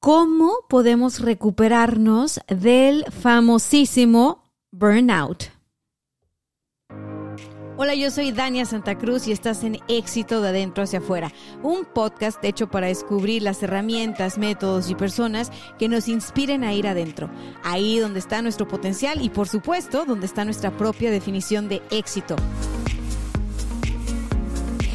cómo podemos recuperarnos del famosísimo burnout. Hola, yo soy Dania Santa Cruz y estás en Éxito de Adentro hacia Afuera, un podcast hecho para descubrir las herramientas, métodos y personas que nos inspiren a ir adentro, ahí donde está nuestro potencial y por supuesto donde está nuestra propia definición de éxito.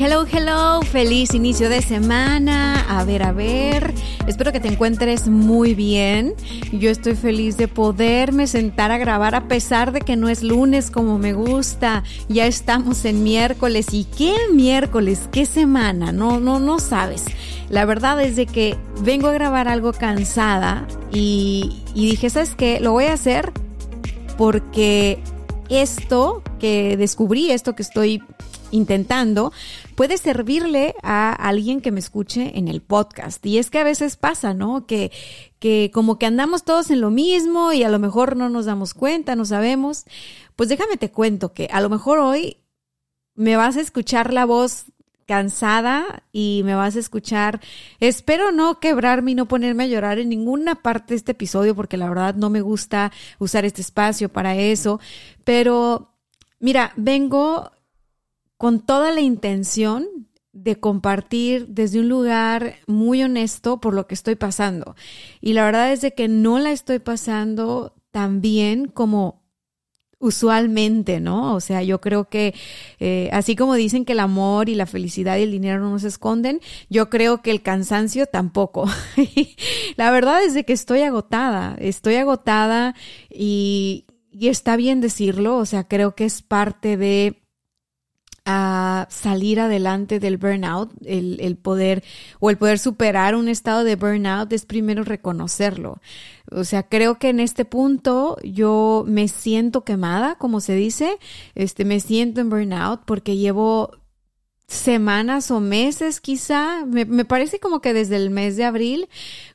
Hello, hello, feliz inicio de semana. A ver, a ver. Espero que te encuentres muy bien. Yo estoy feliz de poderme sentar a grabar a pesar de que no es lunes como me gusta. Ya estamos en miércoles. ¿Y qué miércoles? ¿Qué semana? No, no, no sabes. La verdad es de que vengo a grabar algo cansada y, y dije, ¿sabes qué? Lo voy a hacer porque esto que descubrí, esto que estoy intentando, puede servirle a alguien que me escuche en el podcast. Y es que a veces pasa, ¿no? Que, que como que andamos todos en lo mismo y a lo mejor no nos damos cuenta, no sabemos. Pues déjame te cuento que a lo mejor hoy me vas a escuchar la voz cansada y me vas a escuchar. Espero no quebrarme y no ponerme a llorar en ninguna parte de este episodio porque la verdad no me gusta usar este espacio para eso. Pero mira, vengo con toda la intención de compartir desde un lugar muy honesto por lo que estoy pasando. Y la verdad es de que no la estoy pasando tan bien como usualmente, ¿no? O sea, yo creo que eh, así como dicen que el amor y la felicidad y el dinero no nos esconden, yo creo que el cansancio tampoco. la verdad es de que estoy agotada, estoy agotada y, y está bien decirlo, o sea, creo que es parte de a salir adelante del burnout, el, el, poder o el poder superar un estado de burnout es primero reconocerlo. O sea, creo que en este punto yo me siento quemada, como se dice, este, me siento en burnout porque llevo semanas o meses quizá, me, me, parece como que desde el mes de abril,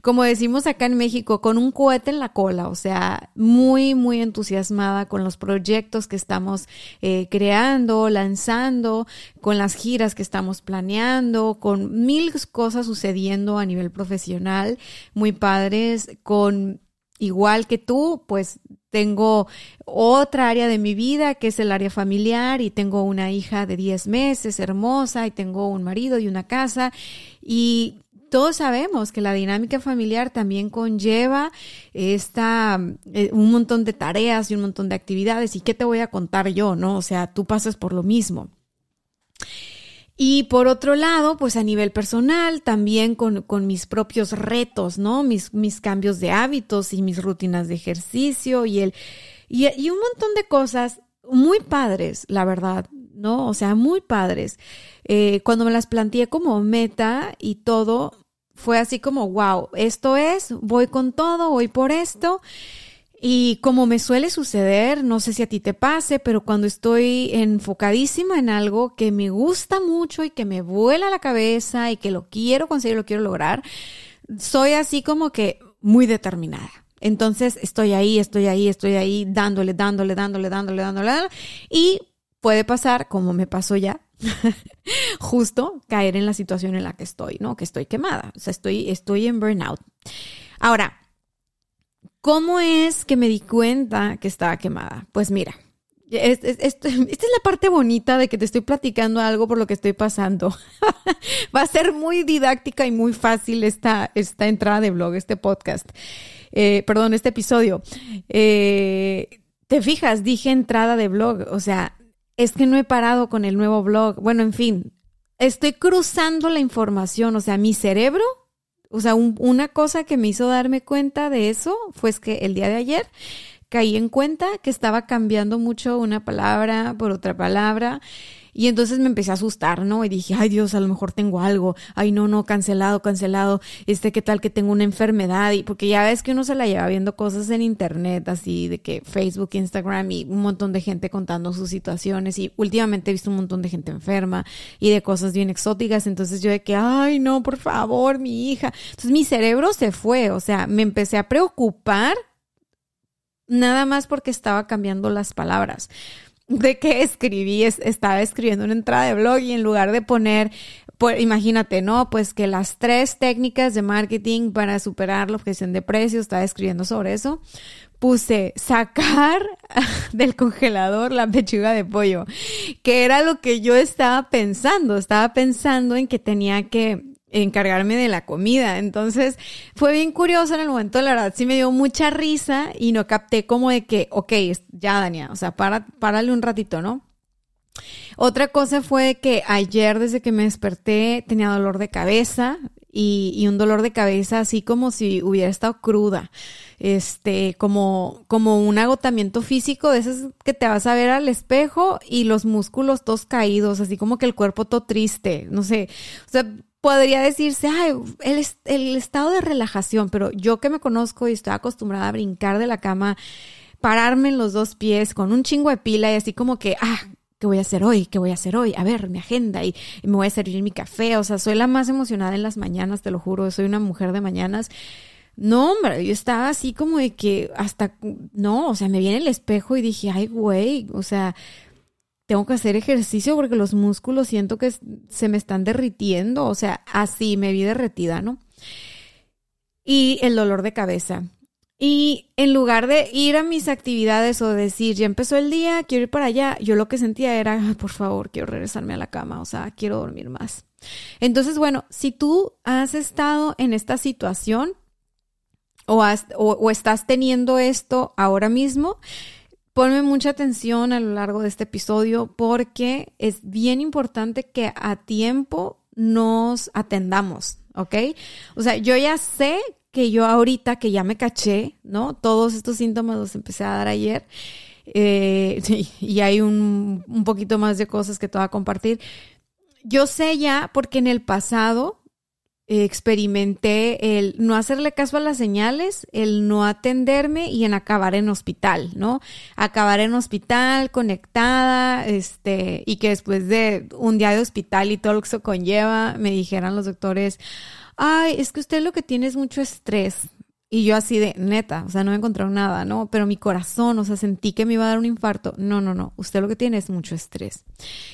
como decimos acá en México, con un cohete en la cola, o sea, muy, muy entusiasmada con los proyectos que estamos eh, creando, lanzando, con las giras que estamos planeando, con mil cosas sucediendo a nivel profesional, muy padres, con igual que tú, pues tengo otra área de mi vida que es el área familiar y tengo una hija de 10 meses hermosa y tengo un marido y una casa y todos sabemos que la dinámica familiar también conlleva esta, eh, un montón de tareas y un montón de actividades y qué te voy a contar yo, ¿no? O sea, tú pasas por lo mismo. Y por otro lado, pues a nivel personal, también con, con mis propios retos, ¿no? Mis, mis, cambios de hábitos y mis rutinas de ejercicio y el, y, y, un montón de cosas muy padres, la verdad, ¿no? O sea, muy padres. Eh, cuando me las planteé como meta y todo, fue así como, wow, esto es, voy con todo, voy por esto. Y como me suele suceder, no sé si a ti te pase, pero cuando estoy enfocadísima en algo que me gusta mucho y que me vuela la cabeza y que lo quiero conseguir, lo quiero lograr, soy así como que muy determinada. Entonces estoy ahí, estoy ahí, estoy ahí, dándole, dándole, dándole, dándole, dándole, dándole y puede pasar, como me pasó ya, justo caer en la situación en la que estoy, ¿no? Que estoy quemada, o sea, estoy, estoy en burnout. Ahora, ¿Cómo es que me di cuenta que estaba quemada? Pues mira, esta es la parte bonita de que te estoy platicando algo por lo que estoy pasando. Va a ser muy didáctica y muy fácil esta, esta entrada de blog, este podcast. Eh, perdón, este episodio. Eh, te fijas, dije entrada de blog, o sea, es que no he parado con el nuevo blog. Bueno, en fin, estoy cruzando la información, o sea, mi cerebro, o sea, una cosa que me hizo darme cuenta de eso fue que el día de ayer caí en cuenta que estaba cambiando mucho una palabra por otra palabra. Y entonces me empecé a asustar, ¿no? Y dije, ay Dios, a lo mejor tengo algo. Ay, no, no, cancelado, cancelado. Este, ¿qué tal que tengo una enfermedad? Y porque ya ves que uno se la lleva viendo cosas en internet, así de que Facebook, Instagram y un montón de gente contando sus situaciones. Y últimamente he visto un montón de gente enferma y de cosas bien exóticas. Entonces yo de que, ay, no, por favor, mi hija. Entonces mi cerebro se fue. O sea, me empecé a preocupar nada más porque estaba cambiando las palabras. De que escribí, estaba escribiendo una entrada de blog y en lugar de poner, pues, imagínate, ¿no? Pues que las tres técnicas de marketing para superar la objeción de precios, estaba escribiendo sobre eso. Puse sacar del congelador la pechuga de pollo, que era lo que yo estaba pensando. Estaba pensando en que tenía que encargarme de la comida. Entonces fue bien curioso en el momento, la verdad sí me dio mucha risa y no capté como de que, ok, ya Dania, o sea, para, párale un ratito, ¿no? Otra cosa fue que ayer desde que me desperté tenía dolor de cabeza y, un dolor de cabeza así como si hubiera estado cruda, este, como, como un agotamiento físico de esos que te vas a ver al espejo y los músculos todos caídos, así como que el cuerpo todo triste, no sé, o sea, podría decirse, ay, el, estado de relajación, pero yo que me conozco y estoy acostumbrada a brincar de la cama, pararme en los dos pies con un chingo de pila y así como que, ah, ¿qué voy a hacer hoy? ¿Qué voy a hacer hoy? A ver, mi agenda y, me voy a servir mi café. O sea, soy la más emocionada en las mañanas, te lo juro, soy una mujer de mañanas. No, hombre, yo estaba así como de que hasta, no, o sea, me viene el espejo y dije, ay, güey, o sea, tengo que hacer ejercicio porque los músculos siento que se me están derritiendo, o sea, así me vi derretida, ¿no? Y el dolor de cabeza. Y en lugar de ir a mis actividades o decir, ya empezó el día, quiero ir para allá, yo lo que sentía era, por favor, quiero regresarme a la cama, o sea, quiero dormir más. Entonces, bueno, si tú has estado en esta situación o, o estás teniendo esto ahora mismo, Ponme mucha atención a lo largo de este episodio porque es bien importante que a tiempo nos atendamos, ¿ok? O sea, yo ya sé que yo ahorita que ya me caché, ¿no? Todos estos síntomas los empecé a dar ayer. Eh, y hay un, un poquito más de cosas que te voy a compartir. Yo sé ya porque en el pasado experimenté el no hacerle caso a las señales, el no atenderme y en acabar en hospital, ¿no? Acabar en hospital conectada, este, y que después de un día de hospital y todo lo que eso conlleva, me dijeran los doctores, ay, es que usted lo que tiene es mucho estrés. Y yo así de, neta, o sea, no me encontraron nada, ¿no? Pero mi corazón, o sea, sentí que me iba a dar un infarto. No, no, no, usted lo que tiene es mucho estrés.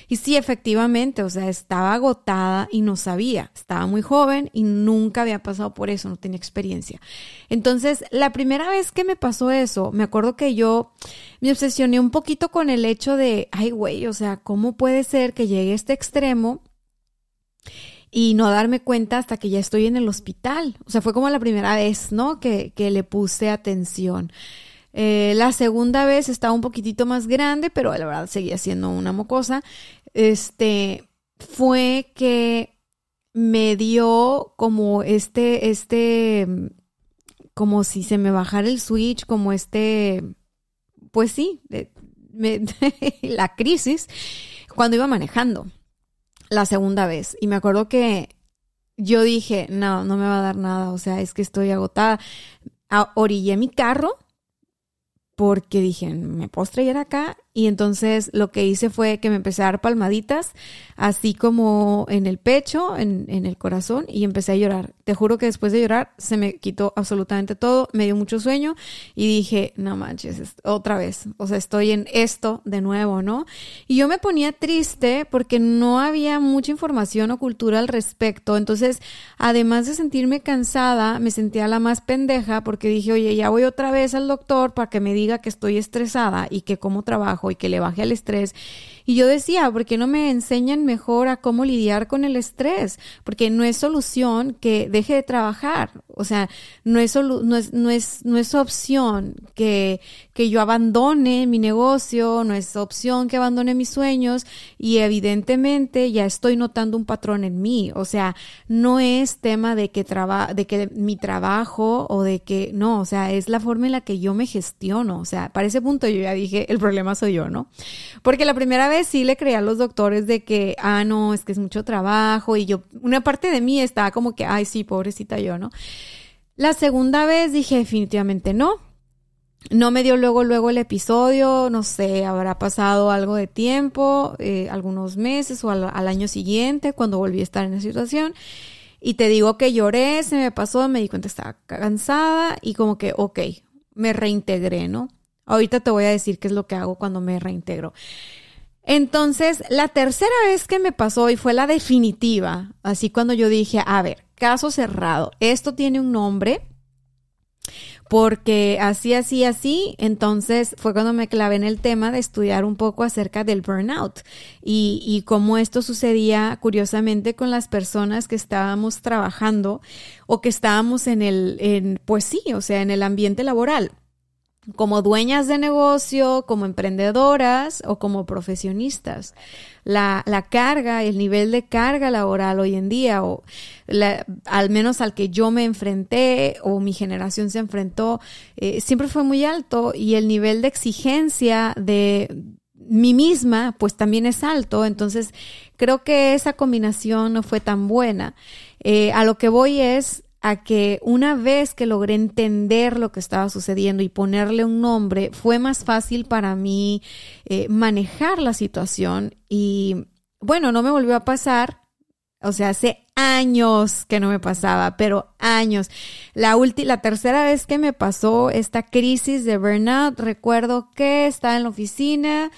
Y sí, efectivamente, o sea, estaba agotada y no sabía. Estaba muy joven y nunca había pasado por eso, no tenía experiencia. Entonces, la primera vez que me pasó eso, me acuerdo que yo me obsesioné un poquito con el hecho de, ay, güey, o sea, ¿cómo puede ser que llegue a este extremo? Y no darme cuenta hasta que ya estoy en el hospital. O sea, fue como la primera vez, ¿no? Que, que le puse atención. Eh, la segunda vez estaba un poquitito más grande, pero la verdad seguía siendo una mocosa. Este, fue que me dio como este, este, como si se me bajara el switch, como este, pues sí, la crisis cuando iba manejando la segunda vez. Y me acuerdo que yo dije, no, no me va a dar nada, o sea, es que estoy agotada. orillé mi carro porque dije, me puedo estrellar acá. Y entonces lo que hice fue que me empecé a dar palmaditas, así como en el pecho, en, en, el corazón, y empecé a llorar. Te juro que después de llorar se me quitó absolutamente todo, me dio mucho sueño y dije, no manches, otra vez, o sea, estoy en esto de nuevo, ¿no? Y yo me ponía triste porque no había mucha información o cultura al respecto. Entonces, además de sentirme cansada, me sentía la más pendeja porque dije, oye, ya voy otra vez al doctor para que me diga diga que estoy estresada y que cómo trabajo y que le baje al estrés. Y yo decía, ¿por qué no me enseñan mejor a cómo lidiar con el estrés? Porque no es solución que deje de trabajar. O sea, no es, no es, no es, no es opción que, que yo abandone mi negocio, no es opción que abandone mis sueños y evidentemente ya estoy notando un patrón en mí. O sea, no es tema de que, traba, de que mi trabajo o de que, no, o sea, es la forma en la que yo me gestiono. O sea, para ese punto yo ya dije, el problema soy yo, ¿no? Porque la primera vez sí le creía a los doctores de que, ah, no, es que es mucho trabajo y yo, una parte de mí estaba como que, ay, sí, pobrecita yo, ¿no? La segunda vez dije definitivamente no. No me dio luego, luego el episodio, no sé, habrá pasado algo de tiempo, eh, algunos meses o al, al, año siguiente, cuando volví a estar en esa situación. Y te digo que lloré, se me pasó, me di cuenta que estaba cansada y como que, ok, me reintegré, ¿no? Ahorita te voy a decir qué es lo que hago cuando me reintegro. Entonces, la tercera vez que me pasó y fue la definitiva, así cuando yo dije, a ver, caso cerrado, esto tiene un nombre, porque así, así, así, entonces fue cuando me clavé en el tema de estudiar un poco acerca del burnout y, cómo esto sucedía curiosamente con las personas que estábamos trabajando o que estábamos en el, en, pues sí, o sea, en el ambiente laboral como dueñas de negocio, como emprendedoras o como profesionistas. La, la, carga, el nivel de carga laboral hoy en día, o al menos al que yo me enfrenté o mi generación se enfrentó, eh, siempre fue muy alto y el nivel de exigencia de mí misma, pues también es alto. Entonces, creo que esa combinación no fue tan buena. Eh, a lo que voy es, a que una vez que logré entender lo que estaba sucediendo y ponerle un nombre, fue más fácil para mí eh, manejar la situación y bueno, no me volvió a pasar. O sea, hace años que no me pasaba, pero años. La, la tercera vez que me pasó esta crisis de burnout, recuerdo que estaba en la oficina,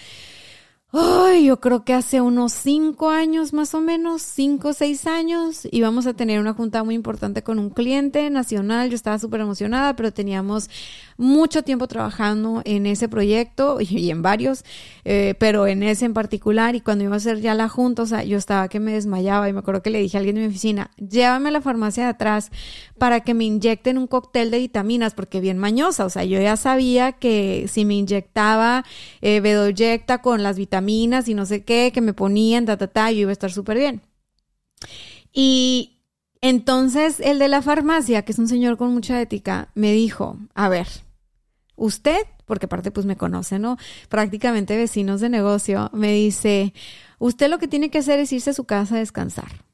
Ay, yo creo que hace unos cinco años más o menos, cinco o seis años, íbamos a tener una junta muy importante con un cliente nacional. Yo estaba súper emocionada, pero teníamos mucho tiempo trabajando en ese proyecto y, en varios, eh, pero en ese en particular. Y cuando iba a hacer ya la junta, o sea, yo estaba que me desmayaba y me acuerdo que le dije a alguien de mi oficina, llévame a la farmacia de atrás para que me inyecten un cóctel de vitaminas, porque bien mañosa, o sea, yo ya sabía que si me inyectaba eh, Bedoyecta con las vitaminas, y no sé qué, que me ponían, ta, ta, ta, yo iba a estar súper bien. Y entonces el de la farmacia, que es un señor con mucha ética, me dijo, a ver, usted, porque aparte pues me conoce, ¿no? Prácticamente vecinos de negocio, me dice, usted lo que tiene que hacer es irse a su casa a descansar.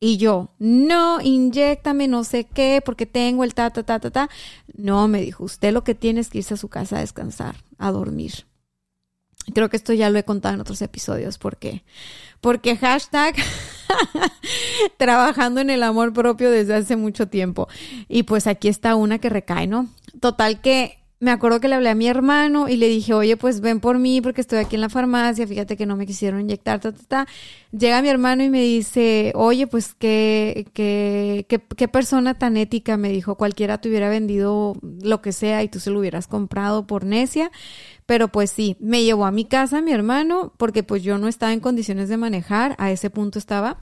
Y yo, no, inyectame no sé qué, porque tengo el ta, ta, ta, ta, ta. No, me dijo, usted lo que tiene es que irse a su casa a descansar, a dormir. Creo que esto ya lo he contado en otros episodios. ¿Por qué? Porque hashtag trabajando en el amor propio desde hace mucho tiempo. Y pues aquí está una que recae, ¿no? Total que me acuerdo que le hablé a mi hermano y le dije, oye, pues ven por mí porque estoy aquí en la farmacia, fíjate que no me quisieron inyectar, ta, ta, ta. Llega mi hermano y me dice, oye, pues qué, qué, qué, qué persona tan ética, me dijo, cualquiera te hubiera vendido lo que sea y tú se lo hubieras comprado por necia. Pero pues sí, me llevó a mi casa mi hermano porque pues yo no estaba en condiciones de manejar, a ese punto estaba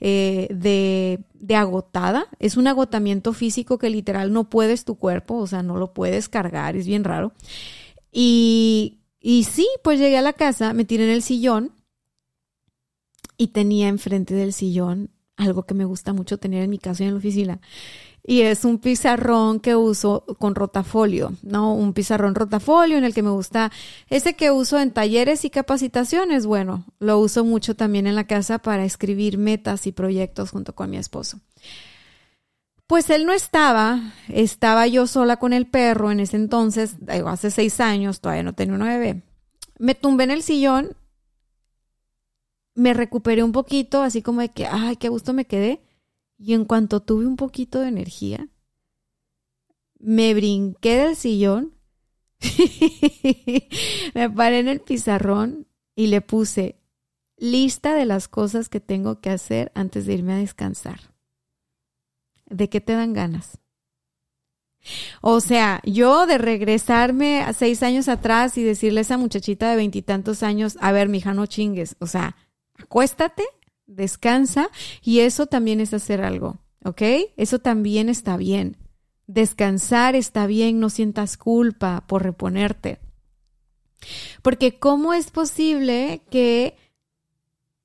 eh, de, de agotada. Es un agotamiento físico que literal no puedes tu cuerpo, o sea, no lo puedes cargar, es bien raro. Y, y sí, pues llegué a la casa, me tiré en el sillón y tenía enfrente del sillón algo que me gusta mucho tener en mi casa y en la oficina y es un pizarrón que uso con rotafolio, ¿no? Un pizarrón rotafolio en el que me gusta, ese que uso en talleres y capacitaciones, bueno, lo uso mucho también en la casa para escribir metas y proyectos junto con mi esposo. Pues él no estaba, estaba yo sola con el perro en ese entonces, hace seis años, todavía no tenía una bebé. Me tumbé en el sillón, me recuperé un poquito, así como de que, ay, qué gusto me quedé y en cuanto tuve un poquito de energía, me brinqué del sillón, me paré en el pizarrón y le puse lista de las cosas que tengo que hacer antes de irme a descansar. ¿De qué te dan ganas? O sea, yo de regresarme a seis años atrás y decirle a esa muchachita de veintitantos años, a ver, mija, no chingues. O sea, acuéstate, descansa y eso también es hacer algo, ¿ok? Eso también está bien. Descansar está bien, no sientas culpa por reponerte. Porque ¿cómo es posible que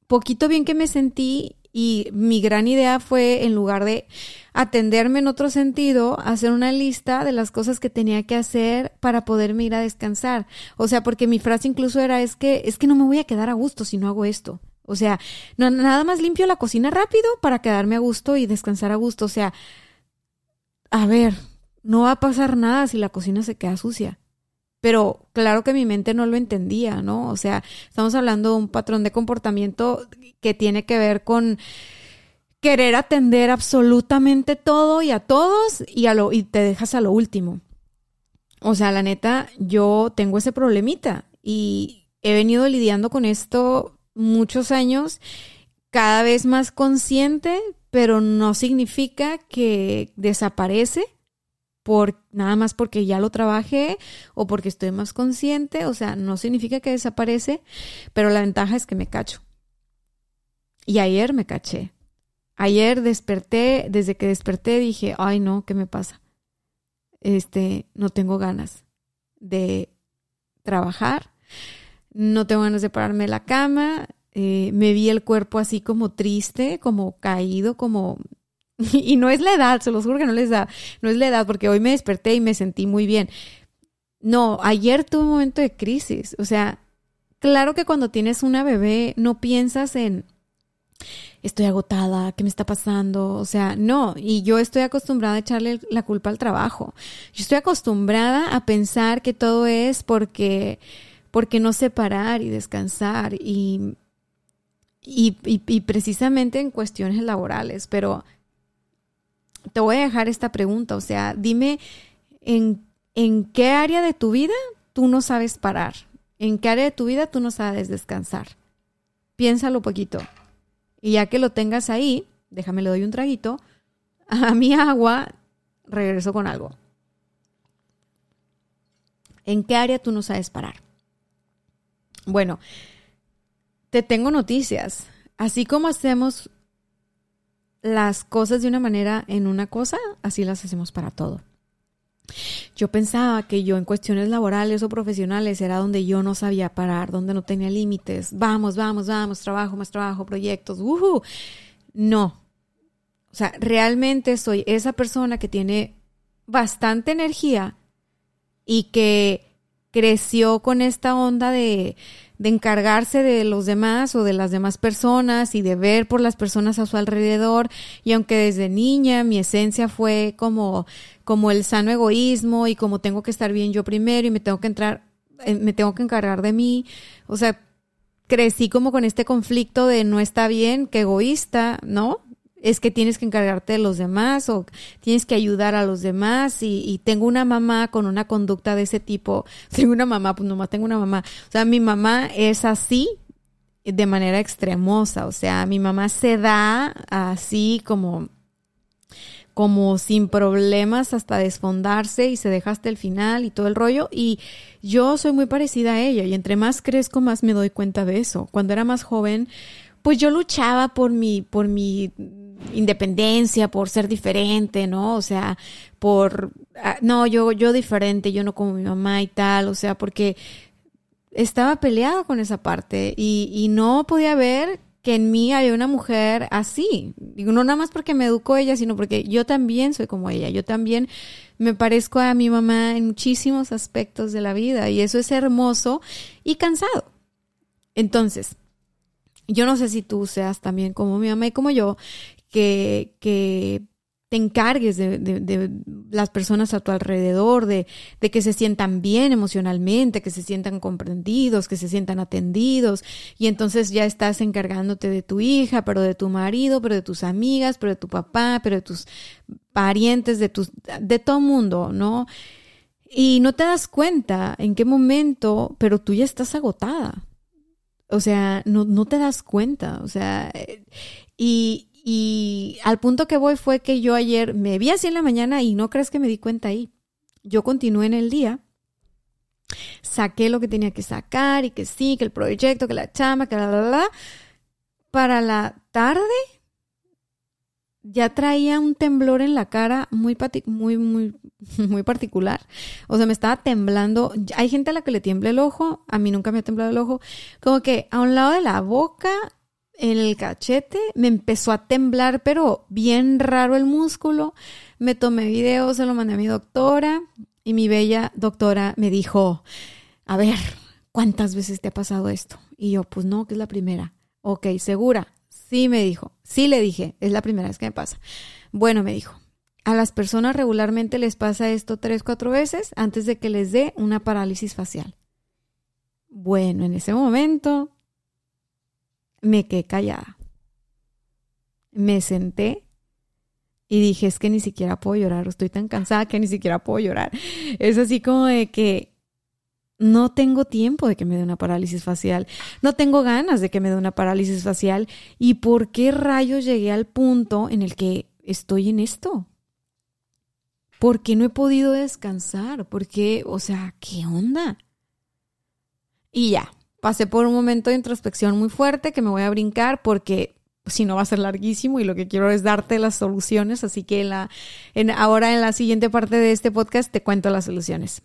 poquito bien que me sentí y mi gran idea fue, en lugar de atenderme en otro sentido, hacer una lista de las cosas que tenía que hacer para poderme ir a descansar. O sea, porque mi frase incluso era, es que, es que no me voy a quedar a gusto si no hago esto. O sea, no, nada más limpio la cocina rápido para quedarme a gusto y descansar a gusto. O sea, a ver, no va a pasar nada si la cocina se queda sucia. Pero claro que mi mente no lo entendía, ¿no? O sea, estamos hablando de un patrón de comportamiento que tiene que ver con querer atender absolutamente todo y a todos y, a lo, y te dejas a lo último. O sea, la neta, yo tengo ese problemita y he venido lidiando con esto muchos años, cada vez más consciente, pero no significa que desaparece por nada más porque ya lo trabajé o porque estoy más consciente, o sea, no significa que desaparece, pero la ventaja es que me cacho. Y ayer me caché. Ayer desperté, desde que desperté dije, ay no, ¿qué me pasa? Este, no tengo ganas de trabajar, no tengo ganas de pararme de la cama, eh, me vi el cuerpo así como triste, como caído, como Y no es la edad, se los juro que no les da, no es la edad, porque hoy me desperté y me sentí muy bien. No, ayer tuve un momento de crisis. O sea, claro que cuando tienes una bebé no piensas en estoy agotada, ¿qué me está pasando? O sea, no, y yo estoy acostumbrada a echarle la culpa al trabajo. Yo estoy acostumbrada a pensar que todo es porque porque no sé parar y descansar y, y, y precisamente en cuestiones laborales, pero te voy a dejar esta pregunta, o sea, dime en, en qué área de tu vida tú no sabes parar, en qué área de tu vida tú no sabes descansar. Piénsalo poquito. Y ya que lo tengas ahí, déjame le doy un traguito, a mi agua regreso con algo. ¿En qué área tú no sabes parar? Bueno, te tengo noticias. Así como hacemos las cosas de una manera en una cosa, así las hacemos para todo. Yo pensaba que yo en cuestiones laborales o profesionales era donde yo no sabía parar, donde no tenía límites. Vamos, vamos, vamos, trabajo, más trabajo, proyectos. Uh No. O sea, realmente soy esa persona que tiene bastante energía y que creció con esta onda de de encargarse de los demás o de las demás personas y de ver por las personas a su alrededor. Y aunque desde niña mi esencia fue como, como el sano egoísmo y como tengo que estar bien yo primero y me tengo que entrar, eh, me tengo que encargar de mí. O sea, crecí como con este conflicto de no está bien, que egoísta, ¿no? Es que tienes que encargarte de los demás o tienes que ayudar a los demás y, tengo una mamá con una conducta de ese tipo. Tengo una mamá, pues nomás tengo una mamá. O sea, mi mamá es así de manera extremosa. O sea, mi mamá se da así como como sin problemas hasta desfondarse y se deja hasta el final y todo el rollo. Y yo soy muy parecida a ella y entre más crezco más me doy cuenta de eso. Cuando era más joven, pues yo luchaba por mi, por mi independencia, por ser diferente, ¿no? O sea, por, ah, no, yo, yo diferente, yo no como mi mamá y tal, o sea, porque estaba peleada con esa parte y, no podía ver que en mí había una mujer así. Digo, no nada más porque me educó ella, sino porque yo también soy como ella. Yo también me parezco a mi mamá en muchísimos aspectos de la vida y eso es hermoso y cansado. Entonces, yo no sé si tú seas también como mi mamá y como yo, que, que te encargues de, de, las personas a tu alrededor, de, de, que se sientan bien emocionalmente, que se sientan comprendidos, que se sientan atendidos, y entonces ya estás encargándote de tu hija, pero de tu marido, pero de tus amigas, pero de tu papá, pero de tus parientes, de tus, de todo mundo, ¿no? Y no te das cuenta en qué momento, pero tú ya estás agotada. O sea, no, no te das cuenta. O sea, y, Y al punto que voy fue que yo ayer me vi así en la mañana y no crees que me di cuenta ahí. Yo continué en el día, saqué lo que tenía que sacar y que sí, que el proyecto, que la chama, que la, la, la. Para la tarde ya traía un temblor en la cara muy, muy, muy, muy particular. O sea, me estaba temblando. Hay gente a la que le tiembla el ojo, a mí nunca me ha temblado el ojo. Como que a un lado de la boca, en el cachete, me empezó a temblar, pero bien raro el músculo. Me tomé video, se lo mandé a mi doctora y mi bella doctora me dijo, a ver, ¿cuántas veces te ha pasado esto? Y yo, pues no, que es la primera. Ok, segura. Sí, me dijo. Sí, le dije, es la primera vez que me pasa. Bueno, me dijo, a las personas regularmente les pasa esto tres, cuatro veces antes de que les dé una parálisis facial. Bueno, en ese momento me quedé callada. Me senté y dije, es que ni siquiera puedo llorar, estoy tan cansada que ni siquiera puedo llorar. Es así como de que no tengo tiempo de que me dé una parálisis facial, no tengo ganas de que me dé una parálisis facial. ¿Y por qué rayos llegué al punto en el que estoy en esto? ¿Por qué no he podido descansar? ¿Por qué? O sea, ¿qué onda? Y ya, pasé por un momento de introspección muy fuerte que me voy a brincar porque si no va a ser larguísimo y lo que quiero es darte las soluciones, así que ahora en la siguiente parte de este podcast te cuento las soluciones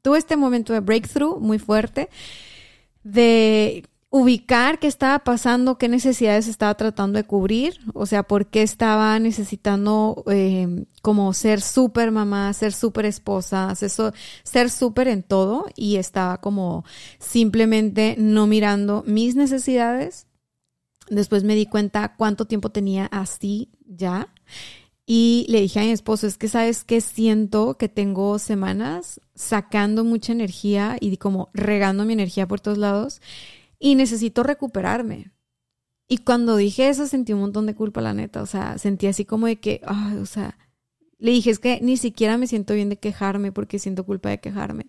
tuve este momento de breakthrough muy fuerte, de ubicar qué estaba pasando, qué necesidades estaba tratando de cubrir, o sea, por qué estaba necesitando eh, como ser súper mamá, ser súper esposa, ser súper en todo y estaba como simplemente no mirando mis necesidades. Después me di cuenta cuánto tiempo tenía así ya y le dije a mi esposo, es que sabes que siento que tengo semanas sacando mucha energía y como regando mi energía por todos lados y necesito recuperarme. Y cuando dije eso sentí un montón de culpa, la neta. O sea, sentí así como de que, ay, o sea, le dije, es que ni siquiera me siento bien de quejarme porque siento culpa de quejarme.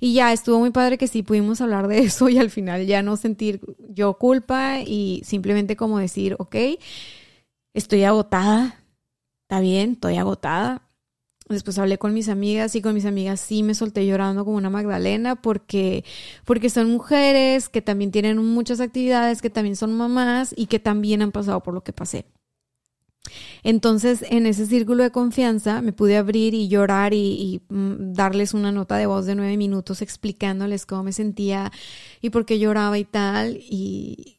Y ya estuvo muy padre que sí pudimos hablar de eso y al final ya no sentir yo culpa y simplemente como decir, ok, estoy agotada, está bien, estoy agotada. Después hablé con mis amigas y con mis amigas sí me solté llorando como una Magdalena porque, porque son mujeres que también tienen muchas actividades, que también son mamás y que también han pasado por lo que pasé. Entonces, en ese círculo de confianza me pude abrir y llorar y, y, mm, darles una nota de voz de nueve minutos explicándoles cómo me sentía y por qué lloraba y tal, y,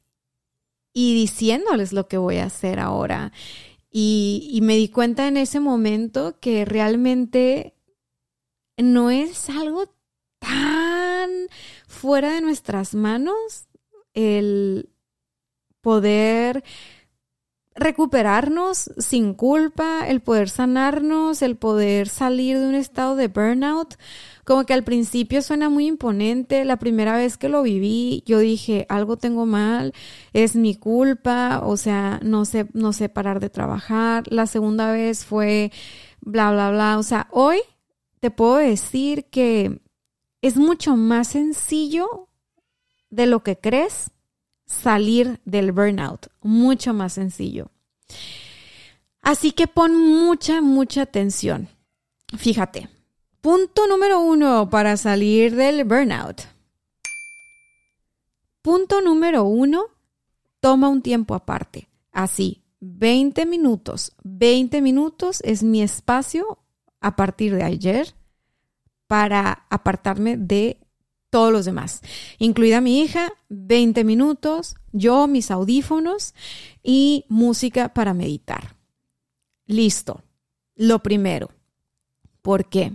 y diciéndoles lo que voy a hacer ahora. Y, me di cuenta en ese momento que realmente no es algo tan fuera de nuestras manos el poder recuperarnos sin culpa, el poder sanarnos, el poder salir de un estado de burnout. Como que al principio suena muy imponente. La primera vez que lo viví, yo dije, algo tengo mal, es mi culpa, o sea, no sé, no sé parar de trabajar. La segunda vez fue bla, bla, bla. O sea, hoy te puedo decir que es mucho más sencillo de lo que crees salir del burnout. Mucho más sencillo. Así que pon mucha, mucha atención. Fíjate, punto número uno para salir del burnout. Punto número uno, toma un tiempo aparte. Así, 20 minutos. 20 minutos es mi espacio a partir de ayer para apartarme de todos los demás, incluida mi hija, 20 minutos, yo, mis audífonos y música para meditar. Listo. Lo primero. ¿Por qué?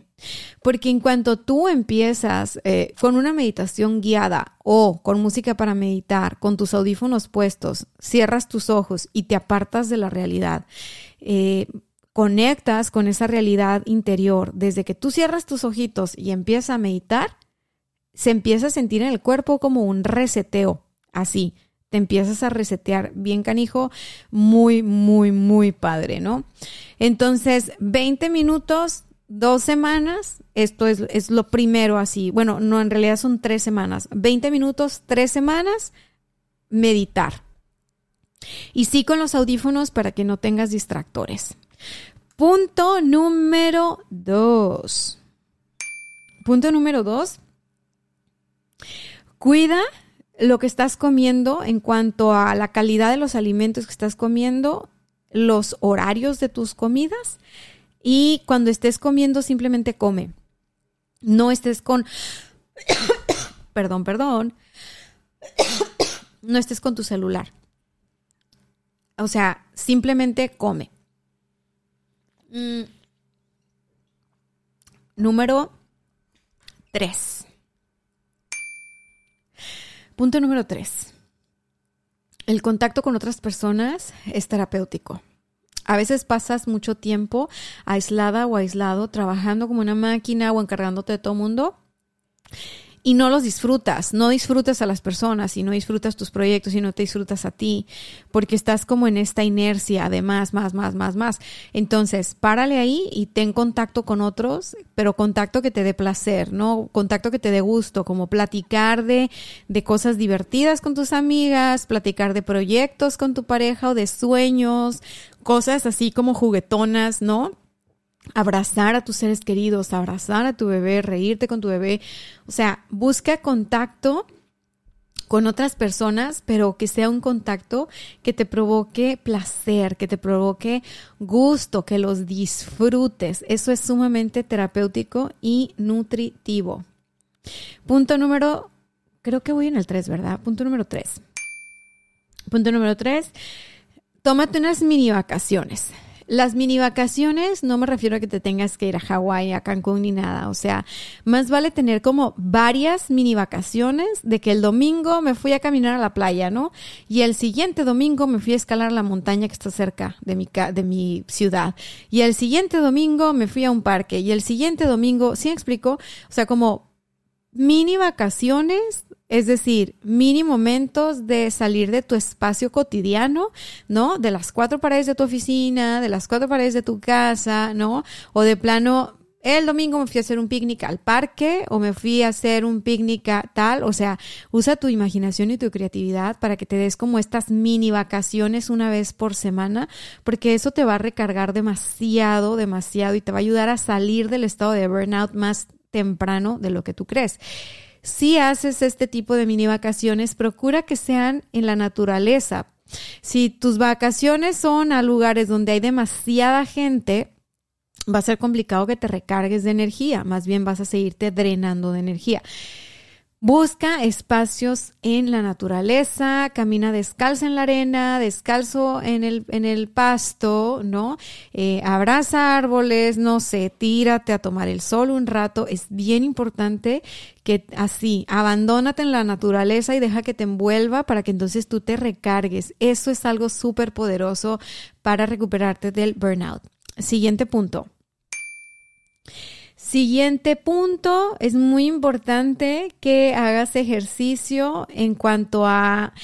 Porque en cuanto tú empiezas eh, con una meditación guiada o con música para meditar, con tus audífonos puestos, cierras tus ojos y te apartas de la realidad, eh, conectas con esa realidad interior, desde que tú cierras tus ojitos y empiezas a meditar, se empieza a sentir en el cuerpo como un reseteo, así. Te empiezas a resetear bien canijo, muy, muy, muy padre, ¿no? Entonces, 20 minutos, dos semanas, esto es, es lo primero así. Bueno, no, en realidad son tres semanas. 20 minutos, tres semanas, meditar. Y sí con los audífonos para que no tengas distractores. Punto número dos. Punto número dos. Cuida lo que estás comiendo en cuanto a la calidad de los alimentos que estás comiendo, los horarios de tus comidas y cuando estés comiendo simplemente come. No estés con... perdón, perdón. no estés con tu celular. O sea, simplemente come. Mm. Número 3. Punto número 3. El contacto con otras personas es terapéutico. A veces pasas mucho tiempo aislada o aislado, trabajando como una máquina o encargándote de todo mundo y no los disfrutas, no disfrutas a las personas y no disfrutas tus proyectos y no te disfrutas a ti, porque estás como en esta inercia de más, más, más, más, más. Entonces, párale ahí y ten contacto con otros, pero contacto que te dé placer, ¿no? Contacto que te dé gusto, como platicar de, de cosas divertidas con tus amigas, platicar de proyectos con tu pareja o de sueños, cosas así como juguetonas, ¿no? Abrazar a tus seres queridos, abrazar a tu bebé, reírte con tu bebé. O sea, busca contacto con otras personas, pero que sea un contacto que te provoque placer, que te provoque gusto, que los disfrutes. Eso es sumamente terapéutico y nutritivo. Punto número, creo que voy en el 3, ¿verdad? Punto número 3. Punto número 3, tómate unas mini vacaciones. Las mini vacaciones no me refiero a que te tengas que ir a Hawái, a Cancún ni nada. O sea, más vale tener como varias mini vacaciones de que el domingo me fui a caminar a la playa, ¿no? Y el siguiente domingo me fui a escalar la montaña que está cerca de mi, de mi ciudad. Y el siguiente domingo me fui a un parque. Y el siguiente domingo, ¿sí me explico? O sea, como mini vacaciones es decir, mini momentos de salir de tu espacio cotidiano, ¿no? De las cuatro paredes de tu oficina, de las cuatro paredes de tu casa, ¿no? O de plano, el domingo me fui a hacer un picnic al parque o me fui a hacer un picnic a tal. O sea, usa tu imaginación y tu creatividad para que te des como estas mini vacaciones una vez por semana, porque eso te va a recargar demasiado, demasiado y te va a ayudar a salir del estado de burnout más temprano de lo que tú crees si haces este tipo de mini vacaciones, procura que sean en la naturaleza. Si tus vacaciones son a lugares donde hay demasiada gente, va a ser complicado que te recargues de energía, más bien vas a seguirte drenando de energía. Busca espacios en la naturaleza, camina descalzo en la arena, descalzo en el, en el pasto, ¿no? Eh, abraza árboles, no sé, tírate a tomar el sol un rato. Es bien importante que así, abandónate en la naturaleza y deja que te envuelva para que entonces tú te recargues. Eso es algo súper poderoso para recuperarte del burnout. Siguiente punto. Siguiente punto, es muy importante que hagas ejercicio en cuanto a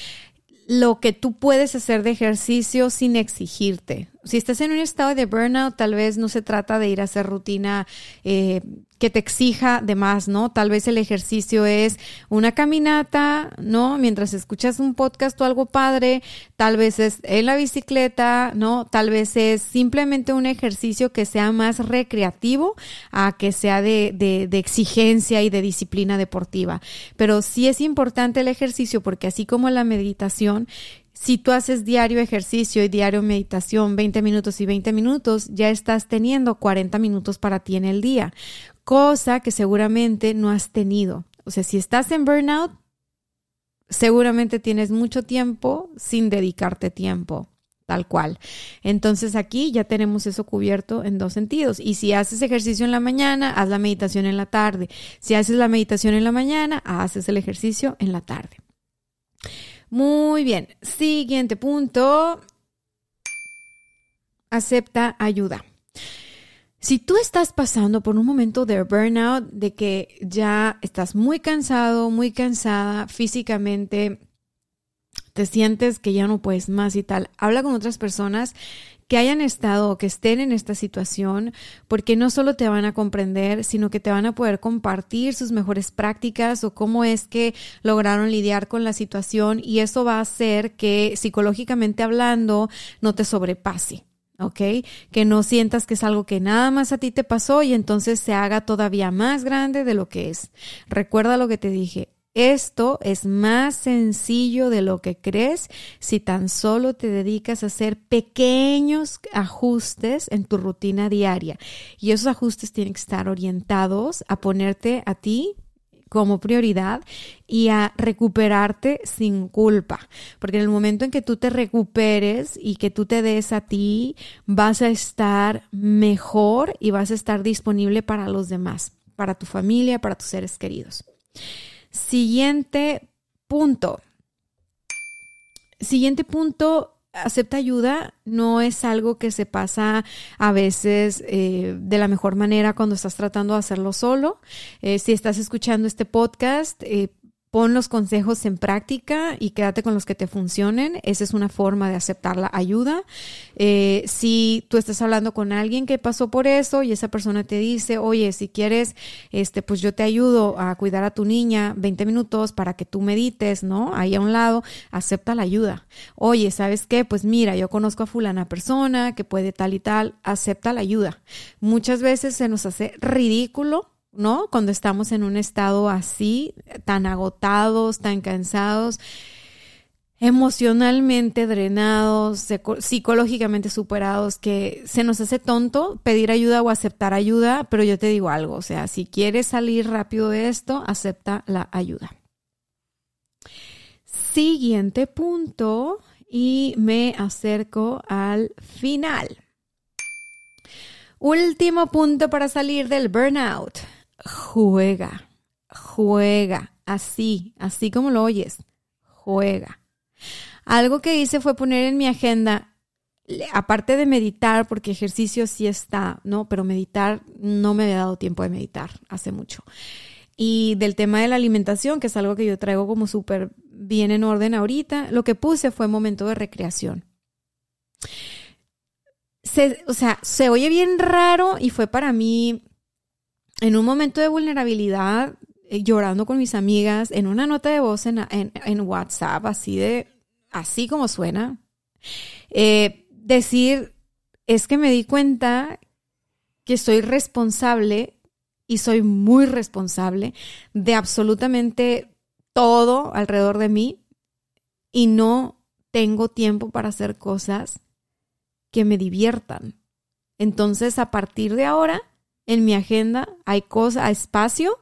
lo que tú puedes hacer de ejercicio sin exigirte. Si estás en un estado de burnout, tal vez no se trata de ir a hacer rutina eh, que te exija de más, ¿no? Tal vez el ejercicio es una caminata, ¿no? Mientras escuchas un podcast o algo padre, tal vez es en la bicicleta, ¿no? Tal vez es simplemente un ejercicio que sea más recreativo a que sea de, de, de exigencia y de disciplina deportiva. Pero sí es importante el ejercicio porque así como la meditación, si tú haces diario ejercicio y diario meditación, 20 minutos y 20 minutos, ya estás teniendo 40 minutos para ti en el día, cosa que seguramente no has tenido. O sea, si estás en burnout, seguramente tienes mucho tiempo sin dedicarte tiempo tal cual. Entonces aquí ya tenemos eso cubierto en dos sentidos. Y si haces ejercicio en la mañana, haz la meditación en la tarde. Si haces la meditación en la mañana, haces el ejercicio en la tarde. Muy bien. Siguiente punto. Acepta ayuda. Si tú estás pasando por un momento de burnout, de que ya estás muy cansado, muy cansada físicamente, te sientes que ya no puedes más y tal, habla con otras personas que hayan estado o que estén en esta situación, porque no solo te van a comprender, sino que te van a poder compartir sus mejores prácticas o cómo es que lograron lidiar con la situación y eso va a hacer que psicológicamente hablando no te sobrepase. ¿Ok? Que no sientas que es algo que nada más a ti te pasó y entonces se haga todavía más grande de lo que es. Recuerda lo que te dije. Esto es más sencillo de lo que crees si tan solo te dedicas a hacer pequeños ajustes en tu rutina diaria. Y esos ajustes tienen que estar orientados a ponerte a ti como prioridad y a recuperarte sin culpa. Porque en el momento en que tú te recuperes y que tú te des a ti, vas a estar mejor y vas a estar disponible para los demás, para tu familia, para tus seres queridos. Siguiente punto. Siguiente punto, acepta ayuda no es algo que se pasa a veces eh, de la mejor manera cuando estás tratando de hacerlo solo. Eh, si estás escuchando este podcast, eh, Pon los consejos en práctica y quédate con los que te funcionen. Esa es una forma de aceptar la ayuda. Eh, si tú estás hablando con alguien que pasó por eso y esa persona te dice, oye, si quieres, este, pues yo te ayudo a cuidar a tu niña 20 minutos para que tú medites, ¿no? Ahí a un lado, acepta la ayuda. Oye, ¿sabes qué? Pues mira, yo conozco a fulana persona que puede tal y tal, acepta la ayuda. Muchas veces se nos hace ridículo ¿no? Cuando estamos en un estado así, tan agotados, tan cansados, emocionalmente drenados, psicológicamente superados, que se nos hace tonto pedir ayuda o aceptar ayuda, pero yo te digo algo, o sea, si quieres salir rápido de esto, acepta la ayuda. Siguiente punto y me acerco al final. Último punto para salir del burnout juega, juega, así, así como lo oyes, juega. Algo que hice fue poner en mi agenda, aparte de meditar, porque ejercicio sí está, ¿no? Pero meditar, no me había dado tiempo de meditar hace mucho. Y del tema de la alimentación, que es algo que yo traigo como súper bien en orden ahorita, lo que puse fue momento de recreación. o sea, se oye bien raro y fue para mí en un momento de vulnerabilidad, eh, llorando con mis amigas, en una nota de voz en, WhatsApp, así de, así como suena, eh, decir, es que me di cuenta que soy responsable y soy muy responsable de absolutamente todo alrededor de mí y no tengo tiempo para hacer cosas que me diviertan. Entonces, a partir de ahora, en mi agenda hay cosas, a espacio,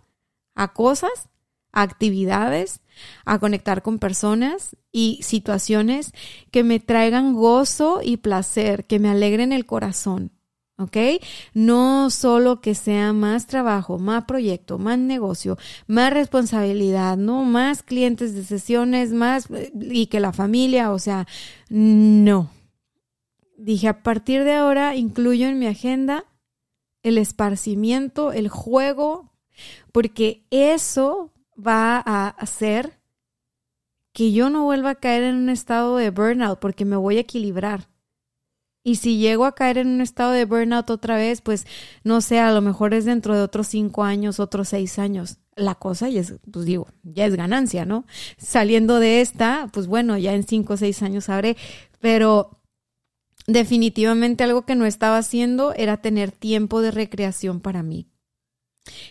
a cosas, a actividades, a conectar con personas y situaciones que me traigan gozo y placer, que me alegren el corazón. ¿ok? No solo que sea más trabajo, más proyecto, más negocio, más responsabilidad, no más clientes de sesiones, más y que la familia, o sea, no. Dije, a partir de ahora incluyo en mi agenda el esparcimiento, el juego, porque eso va a hacer que yo no vuelva a caer en un estado de burnout, porque me voy a equilibrar. Y si llego a caer en un estado de burnout otra vez, pues no sé, a lo mejor es dentro de otros cinco años, otros seis años. La cosa ya es, pues digo, ya es ganancia, ¿no? Saliendo de esta, pues bueno, ya en cinco o seis años sabré, pero definitivamente algo que no estaba haciendo era tener tiempo de recreación para mí.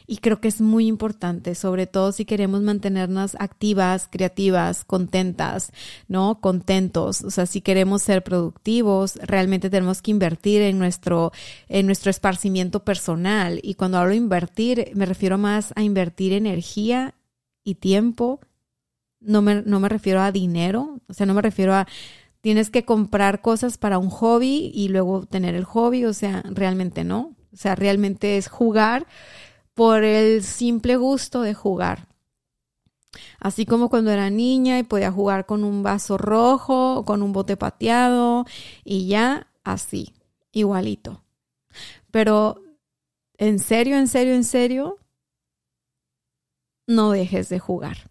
Y creo que es muy importante, sobre todo si queremos mantenernos activas, creativas, contentas, ¿no? Contentos. O sea, si queremos ser productivos, realmente tenemos que invertir en nuestro, en nuestro esparcimiento personal. Y cuando hablo invertir, me refiero más a invertir energía y tiempo. No me, no me refiero a dinero, o sea, no me refiero a tienes que comprar cosas para un hobby y luego tener el hobby, o sea, realmente no. O sea, realmente es jugar por el simple gusto de jugar. Así como cuando era niña y podía jugar con un vaso rojo, con un bote pateado y ya así, igualito. Pero en serio, en serio, en serio, no dejes de jugar.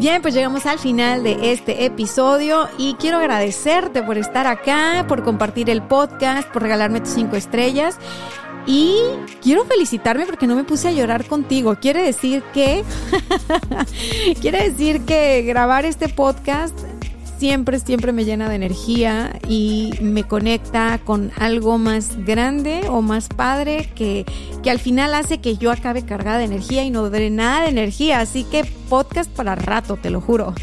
Bien, pues llegamos al final de este episodio y quiero agradecerte por estar acá, por compartir el podcast, por regalarme tus cinco estrellas. Y quiero felicitarme porque no me puse a llorar contigo. Quiere decir que. quiere decir que grabar este podcast siempre, siempre me llena de energía y me conecta con algo más grande o más padre que, que al final hace que yo acabe cargada de energía y no dé nada de energía. Así que podcast para rato, te lo juro.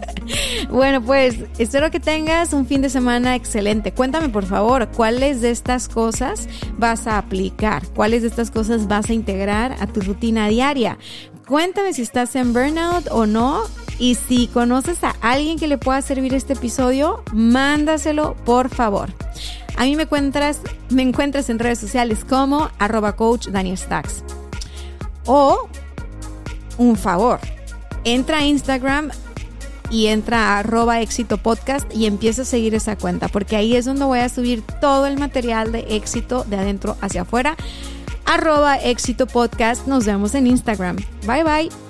bueno, pues espero que tengas un fin de semana excelente. Cuéntame por favor, ¿cuáles de estas cosas vas a aplicar? ¿Cuáles de estas cosas vas a integrar a tu rutina diaria? Cuéntame si estás en burnout o no y si conoces a alguien que le pueda servir este episodio, mándaselo por favor. A mí me encuentras, me encuentras en redes sociales como arroba coach Daniel Stacks. O un favor, entra a Instagram y entra a arroba éxito podcast y empieza a seguir esa cuenta, porque ahí es donde voy a subir todo el material de éxito de adentro hacia afuera. Arroba éxito podcast. Nos vemos en Instagram. Bye bye.